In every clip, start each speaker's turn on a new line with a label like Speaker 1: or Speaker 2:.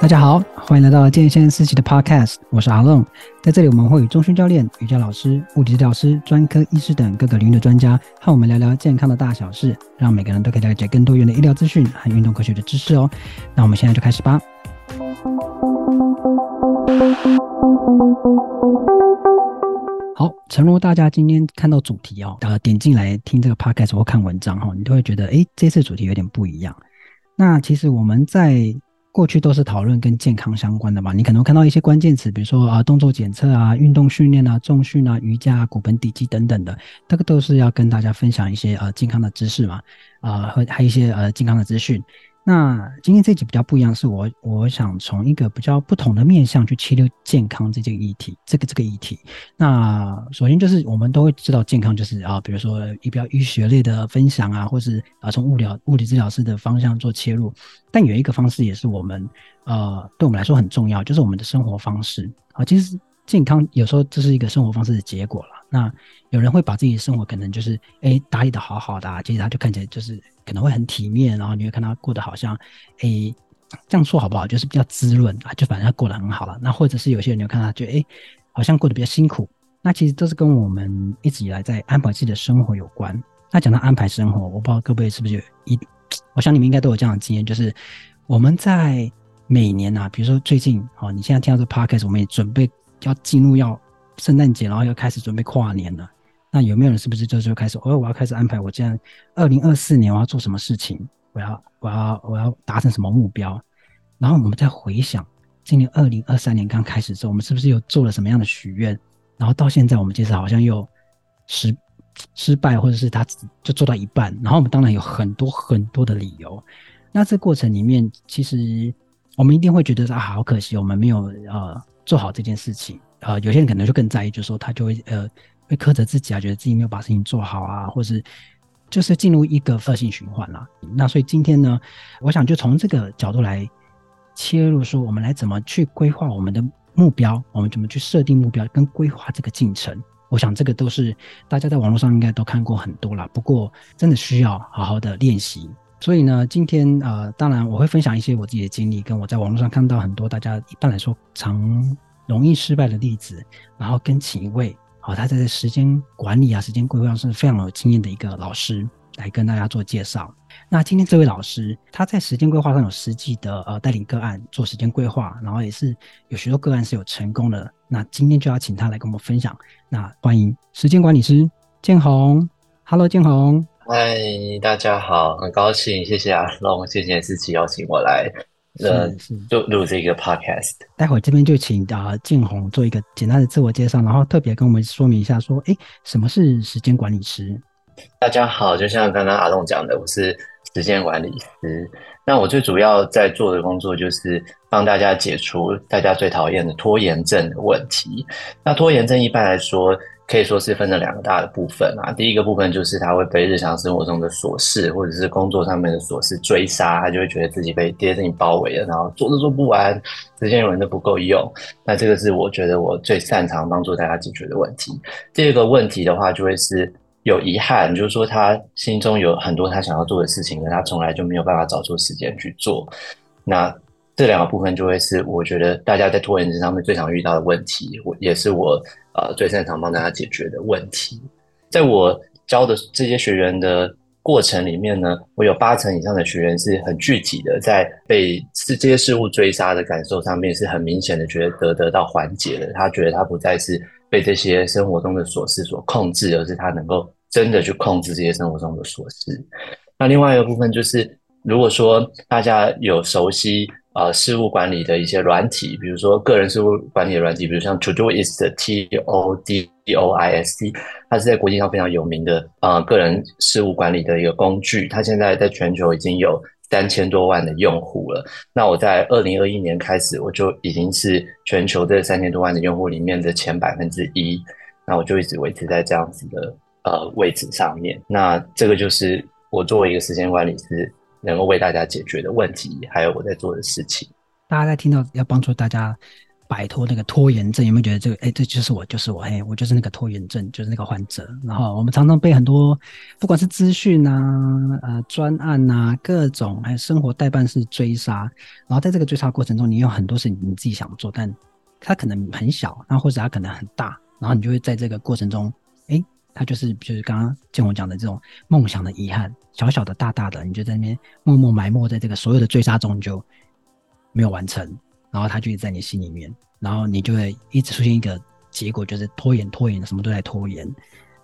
Speaker 1: 大家好，欢迎来到健先思齐的 Podcast，我是阿龙。在这里，我们会与中训教练、瑜伽老师、物理治疗师、专科医师等各个领域的专家，和我们聊聊健康的大小事，让每个人都可以了解更多元的医疗资讯和运动科学的知识哦。那我们现在就开始吧。好，诚如大家今天看到主题哦，呃，点进来听这个 Podcast 或看文章哈，你都会觉得，诶，这次主题有点不一样。那其实我们在过去都是讨论跟健康相关的嘛，你可能看到一些关键词，比如说啊动作检测啊、运动训练啊、重训啊、瑜伽、啊、骨盆底肌等等的，这个都是要跟大家分享一些呃健康的知识嘛，啊和还有一些呃健康的资讯。那今天这集比较不一样，是我我想从一个比较不同的面向去切入健康这件议题，这个这个议题。那首先就是我们都会知道健康就是啊，比如说一比较医学类的分享啊，或是啊从物理物理治疗师的方向做切入。但有一个方式也是我们呃对我们来说很重要，就是我们的生活方式啊。其实健康有时候这是一个生活方式的结果了。那有人会把自己的生活可能就是哎打理得好好的，啊，其实他就看起来就是可能会很体面，然后你会看他过得好像哎这样说好不好？就是比较滋润啊，就反正他过得很好了。那或者是有些人就看他觉得哎好像过得比较辛苦，那其实都是跟我们一直以来在安排自己的生活有关。那讲到安排生活，我不知道各位是不是有一，我想你们应该都有这样的经验，就是我们在每年啊，比如说最近哦，你现在听到这 podcast，我们也准备要进入要。圣诞节，然后又开始准备跨年了。那有没有人是不是就就开始？哦，我要开始安排我这样，二零二四年我要做什么事情？我要我要我要达成什么目标？然后我们再回想，今年二零二三年刚开始的时候，我们是不是又做了什么样的许愿？然后到现在，我们其实好像又失失败，或者是他就做到一半。然后我们当然有很多很多的理由。那这过程里面，其实我们一定会觉得啊，好可惜，我们没有呃做好这件事情。呃，有些人可能就更在意，就是说他就会呃会苛责自己啊，觉得自己没有把事情做好啊，或是就是进入一个恶性循环了。那所以今天呢，我想就从这个角度来切入，说我们来怎么去规划我们的目标，我们怎么去设定目标跟规划这个进程。我想这个都是大家在网络上应该都看过很多了，不过真的需要好好的练习。所以呢，今天呃，当然我会分享一些我自己的经历，跟我在网络上看到很多大家一般来说常。容易失败的例子，然后跟请一位好，他在时间管理啊、时间规划上是非常有经验的一个老师来跟大家做介绍。那今天这位老师，他在时间规划上有实际的呃带领个案做时间规划，然后也是有许多个案是有成功的。那今天就要请他来跟我们分享。那欢迎时间管理师建宏，Hello 建宏，
Speaker 2: 嗨，大家好，很高兴，谢谢阿龙，谢谢思齐邀请我来。呃，录录这个 podcast。
Speaker 1: 待会儿这边就请啊静红做一个简单的自我介绍，然后特别跟我们说明一下，说，哎，什么是时间管理师？
Speaker 2: 大家好，就像刚刚阿栋讲的，我是时间管理师。那我最主要在做的工作就是帮大家解除大家最讨厌的拖延症的问题。那拖延症一般来说，可以说是分成两个大的部分啊，第一个部分就是他会被日常生活中的琐事或者是工作上面的琐事追杀，他就会觉得自己被这些事情包围了，然后做都做不完，时间永远都不够用。那这个是我觉得我最擅长帮助大家解决的问题。第二个问题的话，就会是有遗憾，就是说他心中有很多他想要做的事情，可他从来就没有办法找出时间去做。那这两个部分就会是我觉得大家在拖延症上面最常遇到的问题，我也是我呃最擅长帮大家解决的问题。在我教的这些学员的过程里面呢，我有八成以上的学员是很具体的，在被这些事物追杀的感受上面是很明显的，觉得得得到缓解了。他觉得他不再是被这些生活中的琐事所控制，而是他能够真的去控制这些生活中的琐事。那另外一个部分就是，如果说大家有熟悉。呃，事务管理的一些软体，比如说个人事务管理的软体，比如像 Todoist T O D O I S T，它是在国际上非常有名的呃个人事务管理的一个工具。它现在在全球已经有三千多万的用户了。那我在二零二一年开始，我就已经是全球这三千多万的用户里面的前百分之一。那我就一直维持在这样子的呃位置上面。那这个就是我作为一个时间管理师。能够为大家解决的问题，还有我在做的事情。
Speaker 1: 大家在听到要帮助大家摆脱那个拖延症？有没有觉得这个？哎，这就是我，就是我，哎，我就是那个拖延症，就是那个患者。然后我们常常被很多，不管是资讯啊、呃专案啊、各种还有生活待办事追杀。然后在这个追杀过程中，你有很多事情你自己想做，但它可能很小，那或者它可能很大。然后你就会在这个过程中，哎，它就是就是刚刚建宏讲的这种梦想的遗憾，小小的、大大的，你就在那边默默埋没在这个所有的追杀中，就没有完成。然后它就在你心里面，然后你就会一直出现一个结果，就是拖延、拖延，什么都在拖延。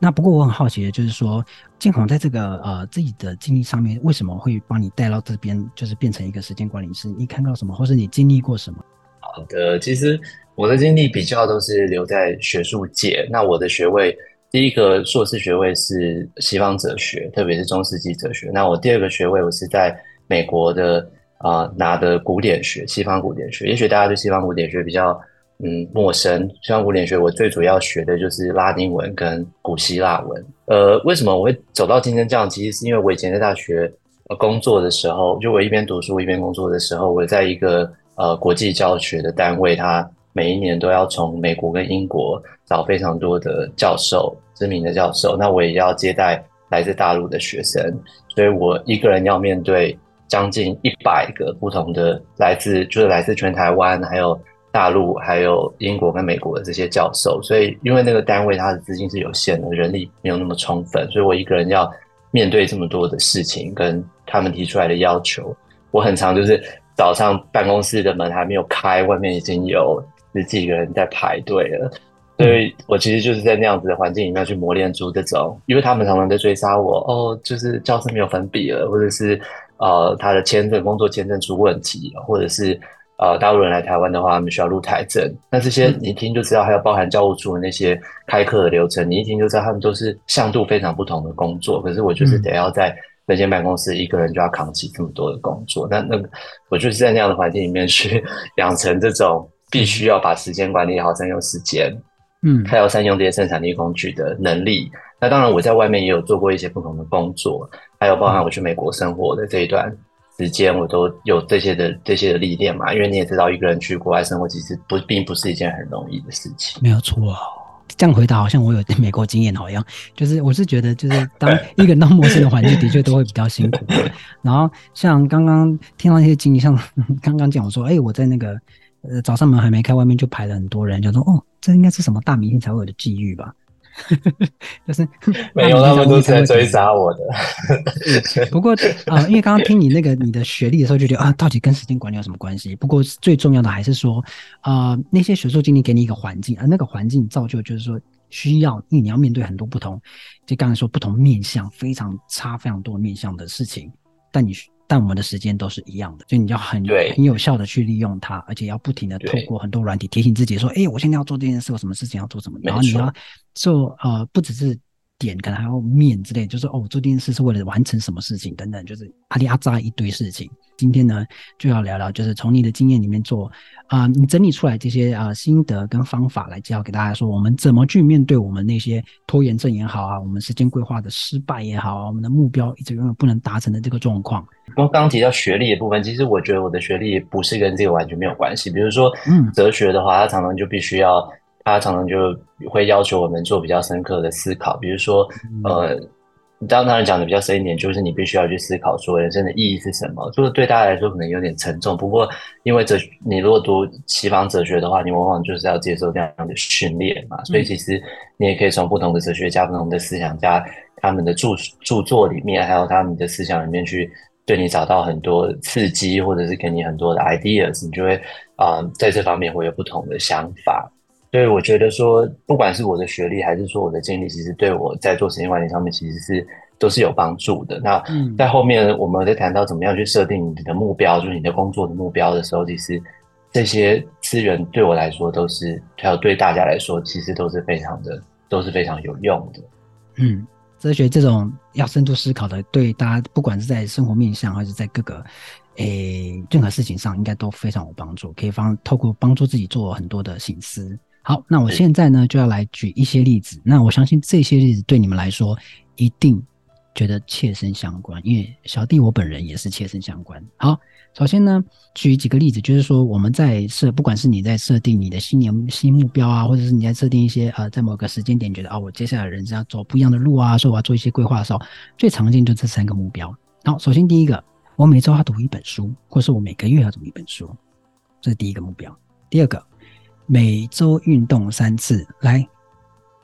Speaker 1: 那不过我很好奇的就是说，建宏在这个呃自己的经历上面，为什么会帮你带到这边，就是变成一个时间管理师？你看到什么，或是你经历过什么？
Speaker 2: 好的，其实我的经历比较都是留在学术界。那我的学位，第一个硕士学位是西方哲学，特别是中世纪哲学。那我第二个学位，我是在美国的。啊、拿的古典学，西方古典学，也许大家对西方古典学比较嗯陌生。西方古典学我最主要学的就是拉丁文跟古希腊文。呃，为什么我会走到今天这样？其实是因为我以前在大学工作的时候，就我一边读书一边工作的时候，我在一个呃国际教学的单位，他每一年都要从美国跟英国找非常多的教授，知名的教授，那我也要接待来自大陆的学生，所以我一个人要面对。将近一百个不同的来自，就是来自全台湾，还有大陆，还有英国跟美国的这些教授。所以，因为那个单位它的资金是有限的，人力没有那么充分，所以我一个人要面对这么多的事情，跟他们提出来的要求。我很常就是早上办公室的门还没有开，外面已经有十几个人在排队了。所以我其实就是在那样子的环境里面去磨练出这种，因为他们常常在追杀我哦，就是教室没有粉笔了，或者是。呃，他的签证、工作签证出问题，或者是呃，大陆人来台湾的话，他们需要入台证。那这些你一听就知道，还有包含教务处的那些开课的流程，你一听就知道他们都是向度非常不同的工作。可是我就是得要在那间办公室一个人就要扛起这么多的工作。那那我就是在那样的环境里面去 养成这种必须要把时间管理好、善用时间，嗯，他要善用这些生产力工具的能力。那当然，我在外面也有做过一些不同的工作，还有包含我去美国生活的这一段时间，我都有这些的这些的历练嘛。因为你也知道，一个人去国外生活其实不并不是一件很容易的事情。
Speaker 1: 没有错，哦这样回答好像我有美国经验好样，就是我是觉得，就是当 一个人到陌生的环境，的确都会比较辛苦。然后像刚刚听到一些经历，像刚刚讲说，哎，我在那个呃早上门还没开，外面就排了很多人，就说哦，这应该是什么大明星才会有的际遇吧。就是
Speaker 2: 没有，他们都是在追杀我的。
Speaker 1: 不过啊、呃，因为刚刚听你那个你的学历的时候，就觉得啊，到底跟时间管理有什么关系？不过最重要的还是说，啊、呃，那些学术经历给你一个环境，而那个环境造就就是说，需要因为你要面对很多不同，就刚才说不同面向非常差非常多面向的事情，但你。但我们的时间都是一样的，所以你要很很有效的去利用它，而且要不停的透过很多软体提醒自己说，哎，我现在要做这件事，我什么事情要做什么，然后你要做呃，不只是。点可能还要面之类，就是哦，做这件事是为了完成什么事情等等，就是阿里阿扎一堆事情。今天呢，就要聊聊，就是从你的经验里面做啊、呃，你整理出来这些啊、呃、心得跟方法来教给大家，说我们怎么去面对我们那些拖延症也好啊，我们时间规划的失败也好啊，我们的目标一直永远不能达成的这个状况。
Speaker 2: 刚刚提到学历的部分，其实我觉得我的学历不是跟这个完全没有关系。比如说，嗯，哲学的话，它常常就必须要。他常常就会要求我们做比较深刻的思考，比如说，呃，当当然讲的比较深一点，就是你必须要去思考说人生的意义是什么。就是对大家来说可能有点沉重，不过因为哲，你如果读西方哲学的话，你往往就是要接受这样的训练嘛，所以其实你也可以从不同的哲学家、不同的思想家他们的著著作里面，还有他们的思想里面去对你找到很多刺激，或者是给你很多的 ideas，你就会啊、呃，在这方面会有不同的想法。所以我觉得说，不管是我的学历还是说我的经历，其实对我在做时间管理上面其实是都是有帮助的。那在后面我们在谈到怎么样去设定你的目标，就是你的工作的目标的时候，其实这些资源对我来说都是，还有对大家来说，其实都是非常的，都是非常有用的。
Speaker 1: 嗯，哲学这种要深度思考的，对大家不管是在生活面向，还是在各个诶任何事情上，应该都非常有帮助，可以帮透过帮助自己做很多的省思。好，那我现在呢就要来举一些例子。那我相信这些例子对你们来说一定觉得切身相关，因为小弟我本人也是切身相关。好，首先呢，举几个例子，就是说我们在设，不管是你在设定你的新年新目标啊，或者是你在设定一些呃，在某个时间点觉得啊、哦，我接下来人生要走不一样的路啊，说我要做一些规划的时候，最常见就这三个目标。好，首先第一个，我每周要读一本书，或是我每个月要读一本书，这是第一个目标。第二个，每周运动三次。来，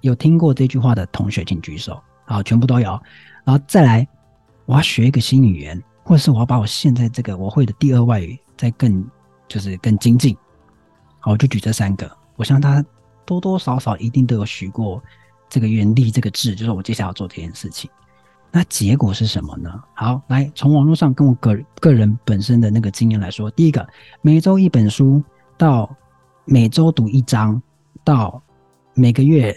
Speaker 1: 有听过这句话的同学请举手。好，全部都有。然后再来，我要学一个新语言，或者是我要把我现在这个我会的第二外语再更就是更精进。好，我就举这三个。我相信大家多多少少一定都有许过这个愿立这个志，就是我接下来要做这件事情。那结果是什么呢？好，来从网络上跟我个个人本身的那个经验来说，第一个，每周一本书到每周读一章，到每个月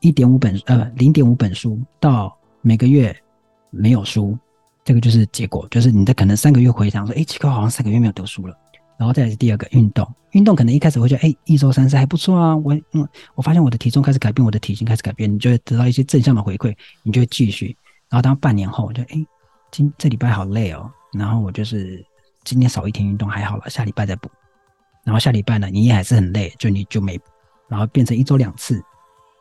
Speaker 1: 一点五本呃零点五本书到每个月。没有书，这个就是结果，就是你在可能三个月回想说，哎，奇怪，好像三个月没有读书了。然后再是第二个运动，运动可能一开始会觉得，哎，一周三次还不错啊。我嗯，我发现我的体重开始改变，我的体型开始改变，你就会得到一些正向的回馈，你就会继续。然后当半年后，我就哎，今这礼拜好累哦。然后我就是今天少一天运动还好了，下礼拜再补。然后下礼拜呢，你也还是很累，就你就没，然后变成一周两次，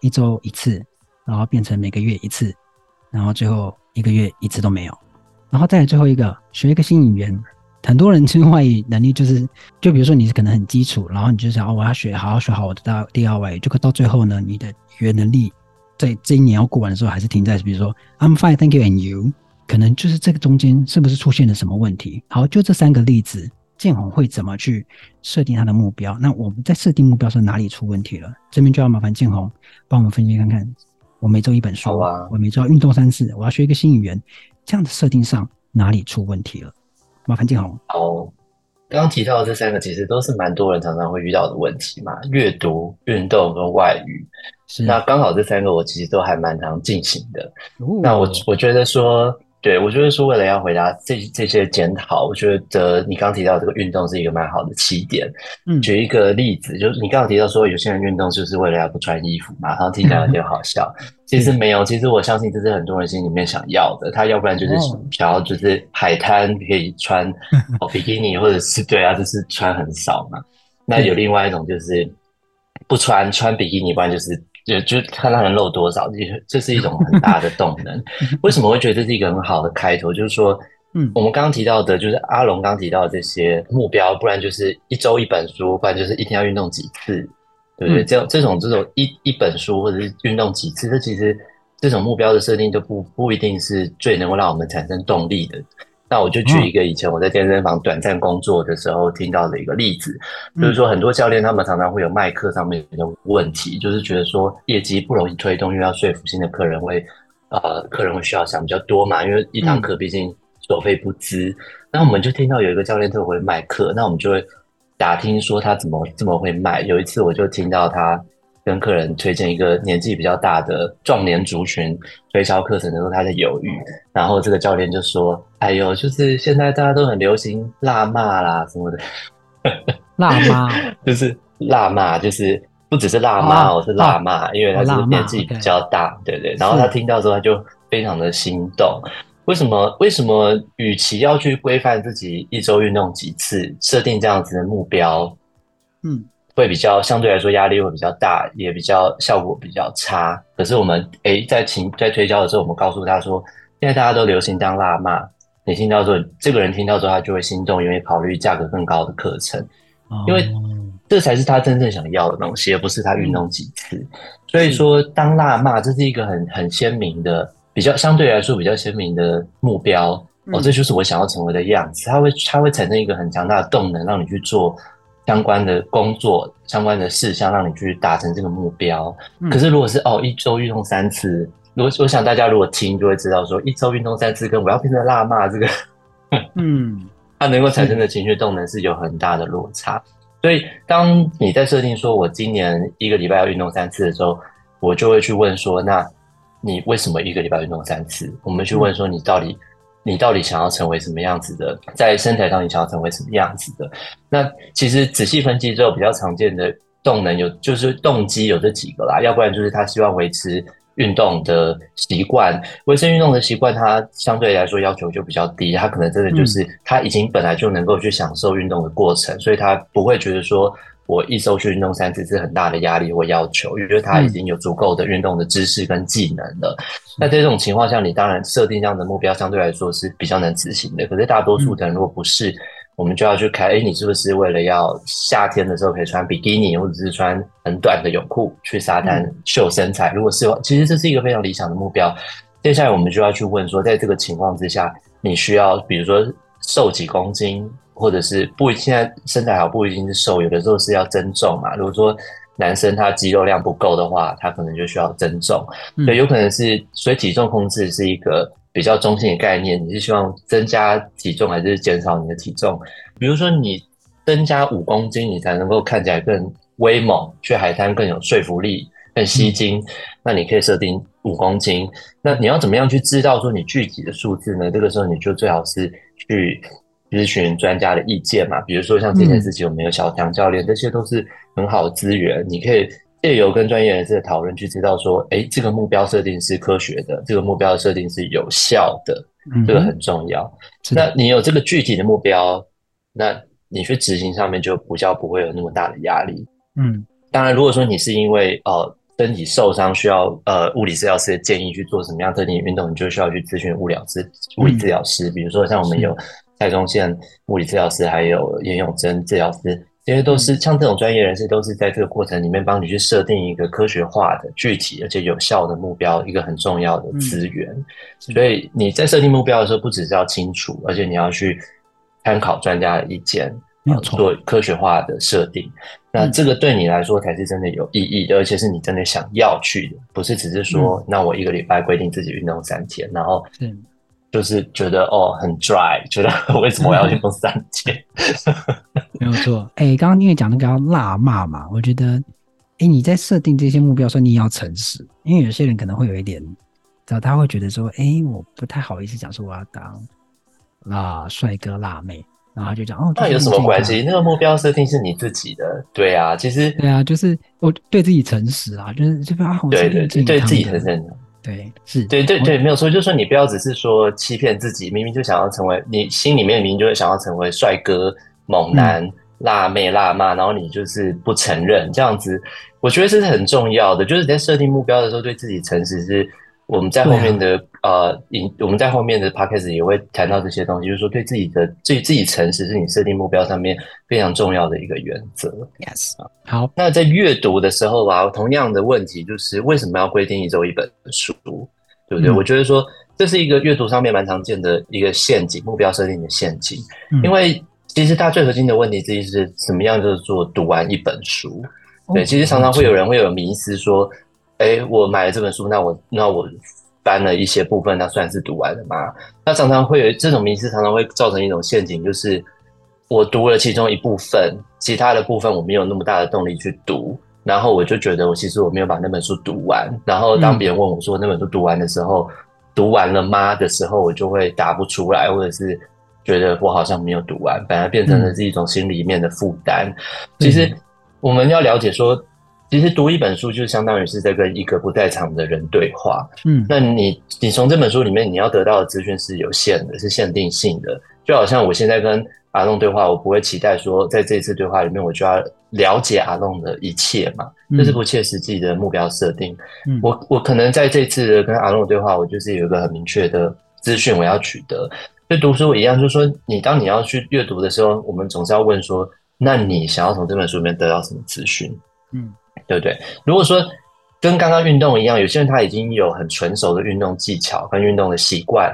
Speaker 1: 一周一次，然后变成每个月一次，然后最后。一个月一次都没有，然后再来最后一个，学一个新语言。很多人其实外语能力就是，就比如说你是可能很基础，然后你就想哦，我要学，好好学好我的大第二外语，就到最后呢，你的语言能力在这一年要过完的时候，还是停在比如说 I'm fine, thank you, and you，可能就是这个中间是不是出现了什么问题？好，就这三个例子，建宏会怎么去设定他的目标？那我们在设定目标时哪里出问题了？这边就要麻烦建宏帮我们分析看看。我每周一本书，啊、我每周要运动三次，我要学一个新语言，这样的设定上哪里出问题了？麻烦建宏。
Speaker 2: 好，刚刚提到的这三个其实都是蛮多人常常会遇到的问题嘛，阅读、运动跟外语。是。那刚好这三个我其实都还蛮常进行的。哦、那我我觉得说。对，我觉得说为了要回答这这些检讨，我觉得你刚刚提到这个运动是一个蛮好的起点。嗯，举一个例子，就是你刚刚提到说有些人运动就是为了要不穿衣服嘛，然后听起来有点好笑。其实没有，其实我相信这是很多人心里面想要的。他要不然就是想要就是海滩可以穿 哦比基尼，或者是对啊，就是穿很少嘛。那有另外一种就是不穿穿比基尼，不然就是。就就看他能漏多少，这这是一种很大的动能。为什么会觉得这是一个很好的开头？就是说，嗯，我们刚刚提到的，就是阿龙刚刚提到的这些目标，不然就是一周一本书，不然就是一天要运动几次，对不对？这这种这种一一本书或者是运动几次，这其实这种目标的设定都不不一定是最能够让我们产生动力的。那我就举一个以前我在健身房短暂工作的时候听到的一个例子，就是说很多教练他们常常会有卖课上面的问题，就是觉得说业绩不容易推动，因为要说服新的客人会，呃，客人会需要想比较多嘛，因为一堂课毕竟所费不貲。那我们就听到有一个教练特别会卖课，那我们就会打听说他怎么这么会卖。有一次我就听到他。跟客人推荐一个年纪比较大的壮年族群推销课程的时候，他在犹豫，然后这个教练就说：“哎呦，就是现在大家都很流行辣骂啦什么的，
Speaker 1: 辣骂
Speaker 2: 就是辣骂，就是不只是辣骂，我、啊、是辣骂，啊、因为他是年纪比较大，啊、对对。然后他听到之后，他就非常的心动。为什么？为什么？与其要去规范自己一周运动几次，设定这样子的目标，嗯。会比较相对来说压力会比较大，也比较效果比较差。可是我们诶在请在推销的时候，我们告诉他说，现在大家都流行当辣妈，你听到之后，这个人听到之后他就会心动，愿意考虑价格更高的课程，因为这才是他真正想要的东西，而不是他运动几次。嗯、所以说，当辣妈这是一个很很鲜明的，比较相对来说比较鲜明的目标、嗯、哦，这就是我想要成为的样子。它会它会产生一个很强大的动能，让你去做。相关的工作、相关的事项，让你去达成这个目标。嗯、可是，如果是哦，一周运动三次，如果我想大家如果听就会知道说，说一周运动三次跟我要变成辣妈这个，嗯，它能够产生的情绪动能是有很大的落差。嗯、所以，当你在设定说我今年一个礼拜要运动三次的时候，我就会去问说，那你为什么一个礼拜运动三次？我们去问说，你到底。你到底想要成为什么样子的？在身材上，你想要成为什么样子的？那其实仔细分析之后，比较常见的动能有，就是动机有这几个啦。要不然就是他希望维持运动的习惯，维持运动的习惯，它相对来说要求就比较低，他可能真的就是他已经本来就能够去享受运动的过程，所以他不会觉得说。我一周去运动三次是很大的压力或要求，因为他已经有足够的运动的知识跟技能了。嗯、那在这种情况下，你当然设定这样的目标，相对来说是比较能执行的。可是大多数的人如果不是，嗯、我们就要去看，哎、欸，你是不是为了要夏天的时候可以穿比基尼，或者是穿很短的泳裤去沙滩秀身材？嗯、如果是，其实这是一个非常理想的目标。接下来我们就要去问说，在这个情况之下，你需要比如说瘦几公斤？或者是不，现在身材好不一定是瘦，有的时候是要增重嘛。如果说男生他肌肉量不够的话，他可能就需要增重。对，有可能是，所以体重控制是一个比较中性的概念。你是希望增加体重还是减少你的体重？比如说你增加五公斤，你才能够看起来更威猛，去海滩更有说服力，更吸睛。嗯、那你可以设定五公斤。那你要怎么样去知道说你具体的数字呢？这个时候你就最好是去。咨询专家的意见嘛，比如说像这件事情，我们有小强教练，嗯、这些都是很好的资源。你可以借由跟专业人士的讨论，去知道说，哎，这个目标设定是科学的，这个目标的设定是有效的，嗯、这个很重要。那你有这个具体的目标，那你去执行上面就比较不会有那么大的压力。嗯，当然，如果说你是因为呃身体受伤需要呃物理治疗师的建议去做什么样特定的运动，你就需要去咨询物理治物理治疗师。嗯、比如说像我们有。蔡宗宪物理治疗师，还有严永贞治疗师，这些都是像这种专业人士，都是在这个过程里面帮你去设定一个科学化的、具体而且有效的目标，一个很重要的资源。嗯、所以你在设定目标的时候，不只是要清楚，而且你要去参考专家的意见，没有错，做科学化的设定。那这个对你来说才是真的有意义的，而且是你真的想要去的，不是只是说，嗯、那我一个礼拜规定自己运动三天，然后。就是觉得哦很 dry，觉得 为什么我要去做三件？
Speaker 1: 没有错，哎、欸，刚刚因为讲那个要辣骂嘛，我觉得，哎、欸，你在设定这些目标时，你也要诚实，因为有些人可能会有一点，知道他会觉得说，哎、欸，我不太好意思讲说我要当辣帅哥辣妹，然后他就讲哦，那
Speaker 2: 有什么关系？那个目标设定是你自己的，对啊，其实
Speaker 1: 对啊，就是我对自己诚实啊，就是这边啊，我
Speaker 2: 对对对，对自己很诚
Speaker 1: 实。对，是
Speaker 2: 对对对，没有错，就是说你不要只是说欺骗自己，明明就想要成为，你心里面明明就是想要成为帅哥、猛男、嗯、辣妹、辣妈，然后你就是不承认，这样子，我觉得这是很重要的，就是你在设定目标的时候，对自己诚实是。我们在后面的、啊、呃，我们在后面的 podcast 也会谈到这些东西，就是说对自己的对自己诚实是你设定目标上面非常重要的一个原则。
Speaker 1: Yes，好。
Speaker 2: 那在阅读的时候啊，同样的问题就是为什么要规定一周一本书，对不对？嗯、我觉得说这是一个阅读上面蛮常见的一个陷阱，目标设定的陷阱。嗯、因为其实它最核心的问题之一是怎么样就是做读完一本书。对，哦、其实常常会有人会有迷思说。哎，我买了这本书，那我那我翻了一些部分，那算是读完了吗？那常常会有这种迷思，常常会造成一种陷阱，就是我读了其中一部分，其他的部分我没有那么大的动力去读，然后我就觉得我其实我没有把那本书读完。然后当别人问我说那本书读完的时候，嗯、读完了吗的时候，我就会答不出来，或者是觉得我好像没有读完，反而变成了是一种心里面的负担。嗯、其实我们要了解说。其实读一本书就相当于是在跟一个不在场的人对话。嗯，那你你从这本书里面你要得到的资讯是有限的，是限定性的。就好像我现在跟阿弄对话，我不会期待说在这次对话里面我就要了解阿弄的一切嘛，这是不切实际的目标设定。嗯，我我可能在这次的跟阿弄的对话，我就是有一个很明确的资讯我要取得。就读书一样，就是说你当你要去阅读的时候，我们总是要问说，那你想要从这本书里面得到什么资讯？嗯。对不对？如果说跟刚刚运动一样，有些人他已经有很纯熟的运动技巧跟运动的习惯，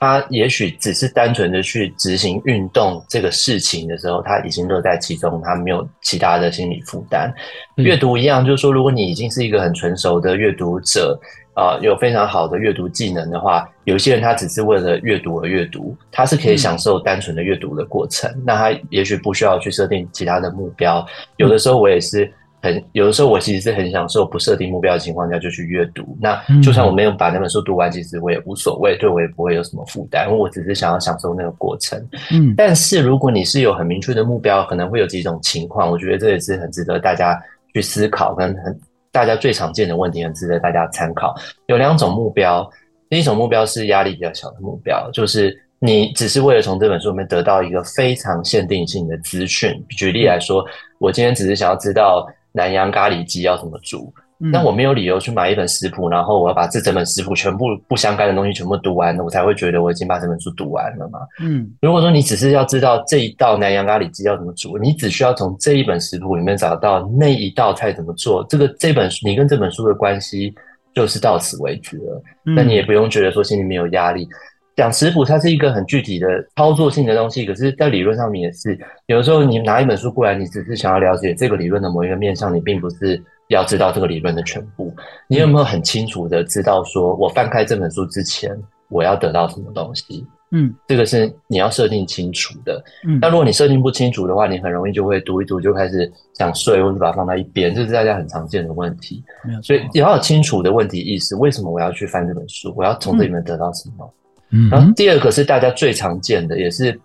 Speaker 2: 他也许只是单纯的去执行运动这个事情的时候，他已经乐在其中，他没有其他的心理负担。嗯、阅读一样，就是说，如果你已经是一个很纯熟的阅读者，啊、呃，有非常好的阅读技能的话，有些人他只是为了阅读而阅读，他是可以享受单纯的阅读的过程，嗯、那他也许不需要去设定其他的目标。有的时候我也是。很有的时候，我其实是很享受不设定目标的情况下就去阅读。那就算我没有把那本书读完，其实我也无所谓，对我也不会有什么负担，因为我只是想要享受那个过程。嗯，但是如果你是有很明确的目标，可能会有几种情况，我觉得这也是很值得大家去思考跟很大家最常见的问题，很值得大家参考。有两种目标，第一种目标是压力比较小的目标，就是你只是为了从这本书里面得到一个非常限定性的资讯。举例来说，我今天只是想要知道南洋咖喱鸡要怎么煮。那我没有理由去买一本食谱，然后我要把这整本食谱全部不相干的东西全部读完，我才会觉得我已经把这本书读完了嘛。嗯，如果说你只是要知道这一道南洋咖喱鸡要怎么煮，你只需要从这一本食谱里面找到那一道菜怎么做，这个这本书你跟这本书的关系就是到此为止了。那你也不用觉得说心里面有压力。讲食谱它是一个很具体的操作性的东西，可是，在理论上面也是，有的时候你拿一本书过来，你只是想要了解这个理论的某一个面向，你并不是。要知道这个理论的全部，你有没有很清楚的知道说，我翻开这本书之前，我要得到什么东西？嗯，这个是你要设定清楚的。嗯，那如果你设定不清楚的话，你很容易就会读一读就开始想睡，或者把它放在一边，这是大家很常见的问题。没有，所以你要有清楚的问题意识，为什么我要去翻这本书？我要从这里面得到什么？嗯，然后第二个是大家最常见的，也是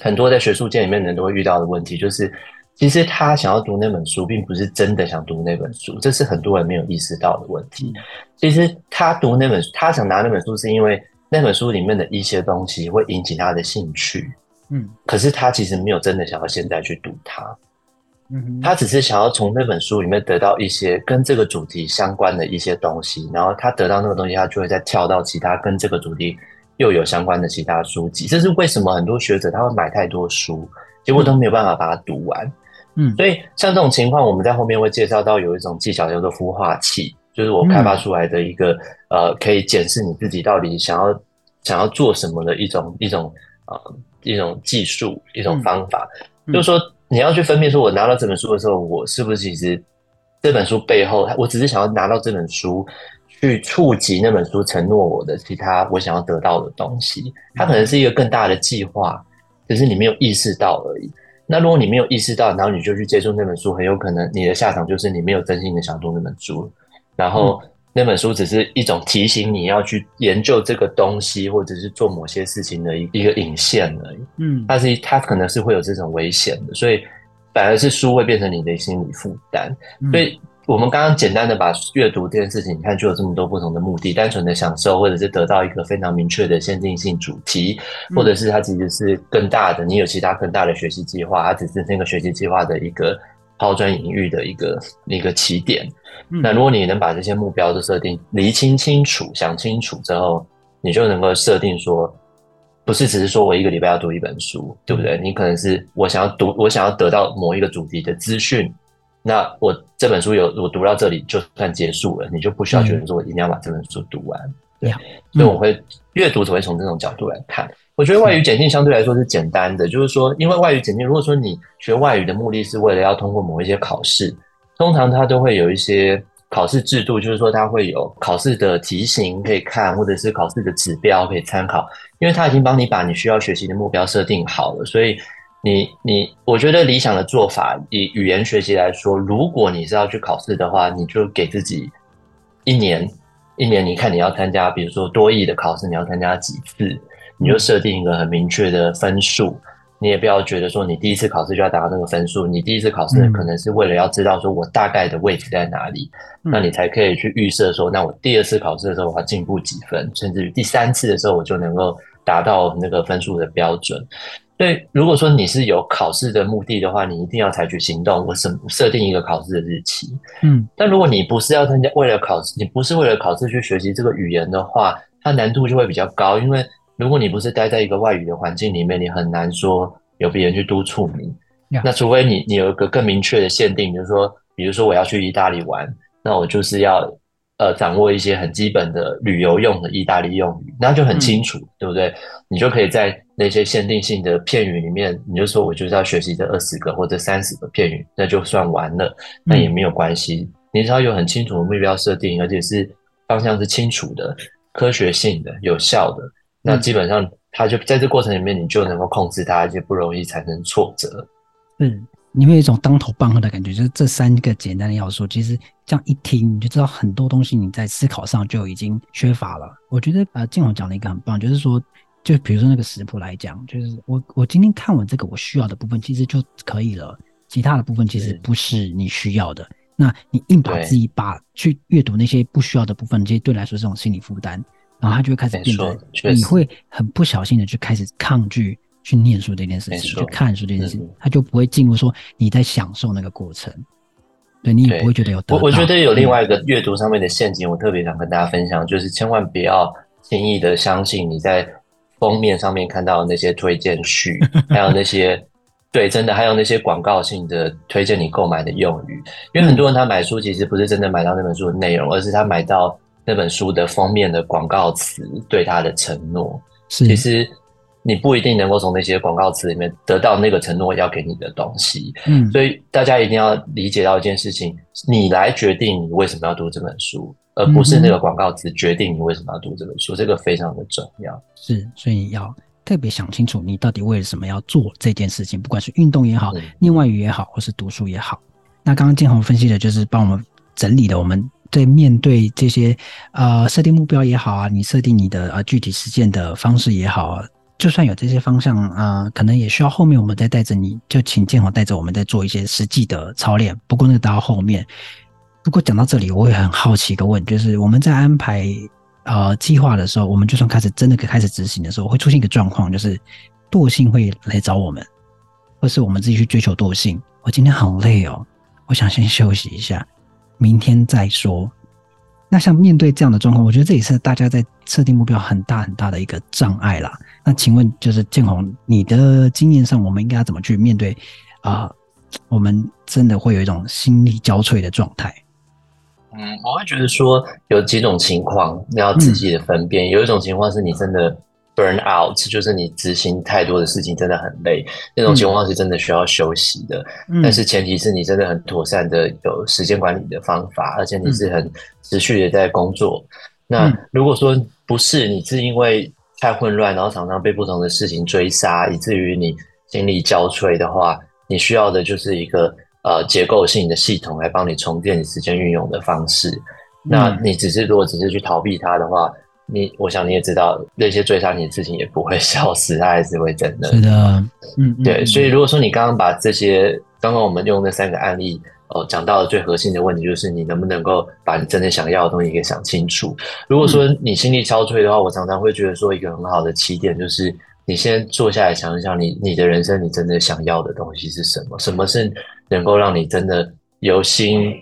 Speaker 2: 很多在学术界里面人都会遇到的问题，就是。其实他想要读那本书，并不是真的想读那本书，这是很多人没有意识到的问题。其实他读那本书，他想拿那本书，是因为那本书里面的一些东西会引起他的兴趣。嗯，可是他其实没有真的想要现在去读它。嗯，他只是想要从那本书里面得到一些跟这个主题相关的一些东西，然后他得到那个东西，他就会再跳到其他跟这个主题又有相关的其他书籍。这是为什么很多学者他会买太多书，结果都没有办法把它读完。嗯，所以像这种情况，我们在后面会介绍到有一种技巧叫做孵化器，就是我开发出来的一个、嗯、呃，可以检视你自己到底想要想要做什么的一种一种呃一种技术一种方法。嗯、就是说你要去分辨，说我拿到这本书的时候，我是不是其实这本书背后，我只是想要拿到这本书去触及那本书承诺我的其他我想要得到的东西。它可能是一个更大的计划，只是你没有意识到而已。那如果你没有意识到，然后你就去接触那本书，很有可能你的下场就是你没有真心的想读那本书，然后那本书只是一种提醒你要去研究这个东西，或者是做某些事情的一一个引线而已。嗯，但是它可能是会有这种危险的，所以反而是书会变成你的心理负担，所以。我们刚刚简单的把阅读这件事情，你看就有这么多不同的目的，单纯的享受，或者是得到一个非常明确的限定性主题，或者是它其实是更大的，你有其他更大的学习计划，它只是那个学习计划的一个抛砖引玉的一个一个起点。那如果你能把这些目标都设定厘清清楚、想清楚之后，你就能够设定说，不是只是说我一个礼拜要读一本书，对不对？你可能是我想要读，我想要得到某一个主题的资讯。那我这本书有我读到这里就算结束了，你就不需要觉得说我一定要把这本书读完，嗯、对啊。所以我会阅读只会从这种角度来看。我觉得外语检定相对来说是简单的，就是说，因为外语检定，如果说你学外语的目的是为了要通过某一些考试，通常它都会有一些考试制度，就是说它会有考试的题型可以看，或者是考试的指标可以参考，因为它已经帮你把你需要学习的目标设定好了，所以。你你，我觉得理想的做法，以语言学习来说，如果你是要去考试的话，你就给自己一年，一年，你看你要参加，比如说多益的考试，你要参加几次，你就设定一个很明确的分数。你也不要觉得说你第一次考试就要达到那个分数，你第一次考试可能是为了要知道说我大概的位置在哪里，那你才可以去预设说，那我第二次考试的时候我要进步几分，甚至于第三次的时候我就能够达到那个分数的标准。所以，如果说你是有考试的目的的话，你一定要采取行动，我设设定一个考试的日期。嗯，但如果你不是要参加，为了考试，你不是为了考试去学习这个语言的话，它难度就会比较高。因为如果你不是待在一个外语的环境里面，你很难说有别人去督促你。那除非你你有一个更明确的限定，比如说，比如说我要去意大利玩，那我就是要。呃，掌握一些很基本的旅游用的意大利用语，那就很清楚，嗯、对不对？你就可以在那些限定性的片语里面，你就说我就是要学习这二十个或者三十个片语，那就算完了，那也没有关系。嗯、你只要有很清楚的目标设定，而且是方向是清楚的、科学性的、有效的，那基本上它就在这过程里面，你就能够控制它，而且不容易产生挫折。嗯。
Speaker 1: 你会有一种当头棒喝的感觉，就是这三个简单的要素，其实这样一听你就知道很多东西你在思考上就已经缺乏了。我觉得呃，静宏讲了一个很棒，就是说，就比如说那个食谱来讲，就是我我今天看完这个我需要的部分其实就可以了，其他的部分其实不是你需要的。那你硬把自己把去阅读那些不需要的部分，其实对来说是种心理负担，然后他就会开始变得，你会很不小心的去开始抗拒去念书这件事情，去看书这件事情，他就不会进入说你在享受那个过程，对你也不会觉得有得。
Speaker 2: 我我觉得有另外一个阅读上面的陷阱，我特别想跟大家分享，就是千万不要轻易的相信你在封面上面看到的那些推荐序，还有那些。对，真的还有那些广告性的推荐你购买的用语，因为很多人他买书其实不是真的买到那本书的内容，而是他买到那本书的封面的广告词对他的承诺。是，其实你不一定能够从那些广告词里面得到那个承诺要给你的东西。嗯，所以大家一定要理解到一件事情：你来决定你为什么要读这本书，而不是那个广告词决定你为什么要读这本书。这个非常的重要。
Speaker 1: 是，所以要。特别想清楚，你到底为什么要做这件事情？不管是运动也好，念外语也好，或是读书也好。那刚刚建宏分析的就是帮我们整理了我们对面对这些呃设定目标也好啊，你设定你的呃具体实践的方式也好，就算有这些方向啊、可能也需要后面我们再带着你，就请建宏带着我们再做一些实际的操练。不过那个到后面，不过讲到这里，我会很好奇一个问，就是我们在安排。呃，计划的时候，我们就算开始真的开始执行的时候，会出现一个状况，就是惰性会来找我们，或是我们自己去追求惰性。我今天好累哦，我想先休息一下，明天再说。那像面对这样的状况，我觉得这也是大家在设定目标很大很大的一个障碍啦。那请问，就是建宏，你的经验上，我们应该要怎么去面对啊、呃？我们真的会有一种心力交瘁的状态。
Speaker 2: 嗯，我会觉得说有几种情况你要仔细的分辨。嗯、有一种情况是你真的 burn out，就是你执行太多的事情真的很累，那种情况是真的需要休息的。嗯、但是前提是你真的很妥善的有时间管理的方法，而且你是很持续的在工作。嗯、那如果说不是，你是因为太混乱，然后常常被不同的事情追杀，以至于你心力交瘁的话，你需要的就是一个。呃，结构性的系统来帮你重建你时间运用的方式。嗯、那你只是如果只是去逃避它的话，你我想你也知道，那些追杀你的事情也不会 消失，它还是会真的。
Speaker 1: 是的，嗯，
Speaker 2: 对。所以如果说你刚刚把这些刚刚我们用那三个案例哦讲到的最核心的问题，就是你能不能够把你真的想要的东西给想清楚。如果说你心力交瘁的话，我常常会觉得说一个很好的起点就是。你先坐下来想一想你，你你的人生，你真的想要的东西是什么？什么是能够让你真的由心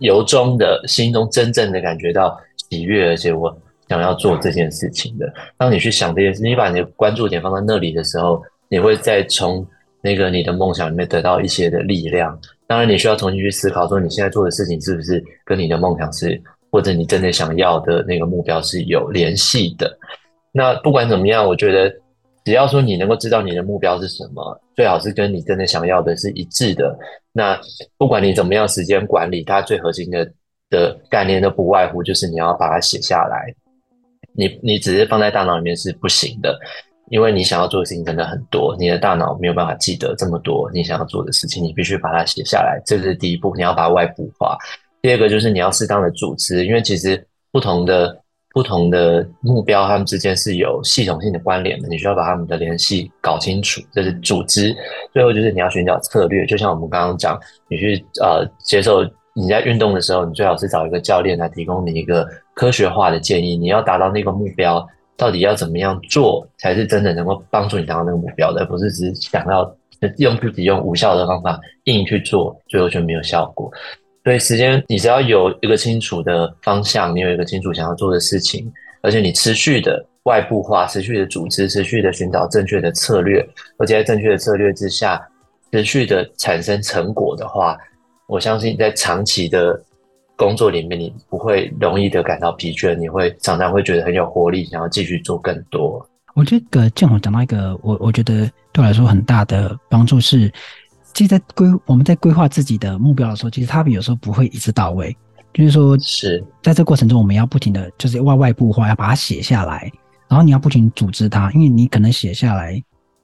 Speaker 2: 由衷的心中真正的感觉到喜悦，而且我想要做这件事情的。当你去想这件事，你把你的关注点放在那里的时候，你会再从那个你的梦想里面得到一些的力量。当然，你需要重新去思考，说你现在做的事情是不是跟你的梦想是，或者你真的想要的那个目标是有联系的。那不管怎么样，我觉得。只要说你能够知道你的目标是什么，最好是跟你真的想要的是一致的。那不管你怎么样时间管理，它最核心的的概念都不外乎就是你要把它写下来。你你只是放在大脑里面是不行的，因为你想要做的事情真的很多，你的大脑没有办法记得这么多你想要做的事情，你必须把它写下来，这是第一步，你要把外部化。第二个就是你要适当的组织，因为其实不同的。不同的目标，他们之间是有系统性的关联的，你需要把他们的联系搞清楚，这是组织。最后就是你要寻找策略，就像我们刚刚讲，你去呃接受你在运动的时候，你最好是找一个教练来提供你一个科学化的建议。你要达到那个目标，到底要怎么样做才是真的能够帮助你达到那个目标的，而不是只是想要用自己用无效的方法硬去做，最后就没有效果。所以时间，你只要有一个清楚的方向，你有一个清楚想要做的事情，而且你持续的外部化、持续的组织、持续的寻找正确的策略，而且在正确的策略之下，持续的产生成果的话，我相信在长期的工作里面，你不会容易的感到疲倦，你会常常会觉得很有活力，想要继续做更多。
Speaker 1: 我这个建宏讲到一个，我我觉得对我来说很大的帮助是。其实，在规我们在规划自己的目标的时候，其实他们有时候不会一次到位。就是说，是在这过程中，我们要不停的就是外外部化，要把它写下来，然后你要不停组织它，因为你可能写下来，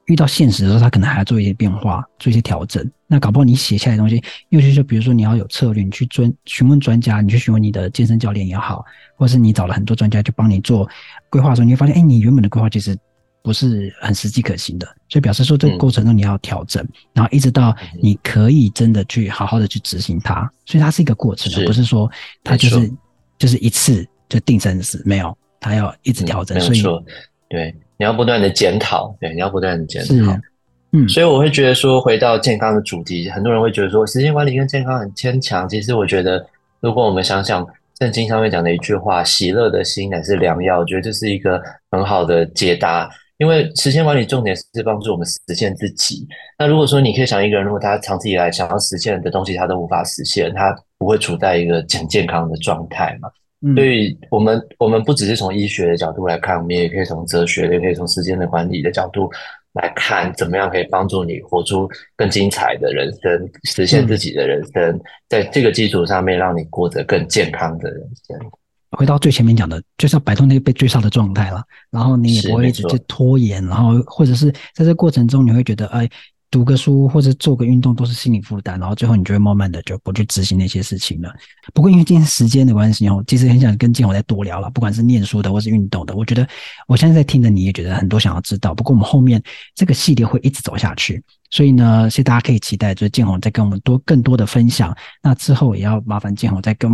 Speaker 1: 遇到现实的时候，他可能还要做一些变化，做一些调整。那搞不好你写下来的东西，尤其是比如说你要有策略，你去专询问专家，你去询问你的健身教练也好，或是你找了很多专家去帮你做规划的时候，你会发现，哎，你原本的规划其实不是很实际可行的，所以表示说这个过程中你要调整，嗯、然后一直到你可以真的去好好的去执行它，所以它是一个过程，而不是说它就是就是一次就定生死，没有，它要一直调整，
Speaker 2: 嗯、
Speaker 1: 所以
Speaker 2: 对，你要不断的检讨，对，你要不断的检讨，
Speaker 1: 嗯，
Speaker 2: 所以我会觉得说，回到健康的主题，很多人会觉得说时间管理跟健康很牵强，其实我觉得，如果我们想想。圣经上面讲的一句话：“喜乐的心乃是良药。”我觉得这是一个很好的解答。因为时间管理重点是帮助我们实现自己。那如果说你可以想一个人，如果他长期以来想要实现的东西，他都无法实现，他不会处在一个很健康的状态嘛？嗯。所以我们我们不只是从医学的角度来看，我们也可以从哲学，也可以从时间的管理的角度。来看怎么样可以帮助你活出更精彩的人生，实现自己的人生，嗯、在这个基础上面，让你过得更健康的人生。
Speaker 1: 回到最前面讲的，就是要摆脱那个被追杀的状态了，然后你也不会一直去拖延，然后或者是在这个过程中，你会觉得哎。读个书或者做个运动都是心理负担，然后最后你就会慢慢的就不去执行那些事情了。不过因为今天时间的关系哦，其实很想跟建宏再多聊了，不管是念书的或是运动的，我觉得我现在在听的你也觉得很多想要知道。不过我们后面这个系列会一直走下去，所以呢，所以大家可以期待，就是建宏再跟我们多更多的分享。那之后也要麻烦建宏再跟，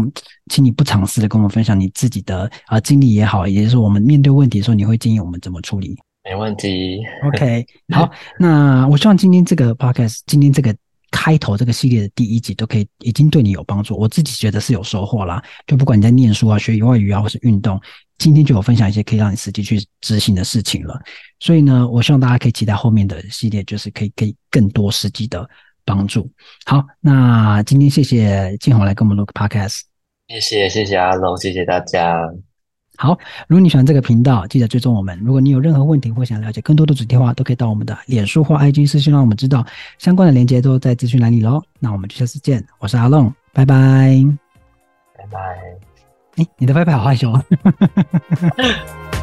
Speaker 1: 请你不藏私的跟我们分享你自己的啊经历也好，也就是我们面对问题的时候，你会建议我们怎么处理。
Speaker 2: 没问题。
Speaker 1: OK，好，那我希望今天这个 Podcast，今天这个开头这个系列的第一集都可以已经对你有帮助，我自己觉得是有收获啦。就不管你在念书啊、学外语啊，或是运动，今天就有分享一些可以让你实际去执行的事情了。所以呢，我希望大家可以期待后面的系列，就是可以给更多实际的帮助。好，那今天谢谢静红来跟我们录个 Podcast，
Speaker 2: 谢谢谢谢阿龙，谢谢大家。
Speaker 1: 好，如果你喜欢这个频道，记得追踪我们。如果你有任何问题或想了解更多的主题的话，都可以到我们的脸书或 IG 私信让我们知道。相关的链接都在资讯栏里喽。那我们就下次见，我是阿龙，拜拜，
Speaker 2: 拜拜。
Speaker 1: 哎，你的拜拜好害羞啊。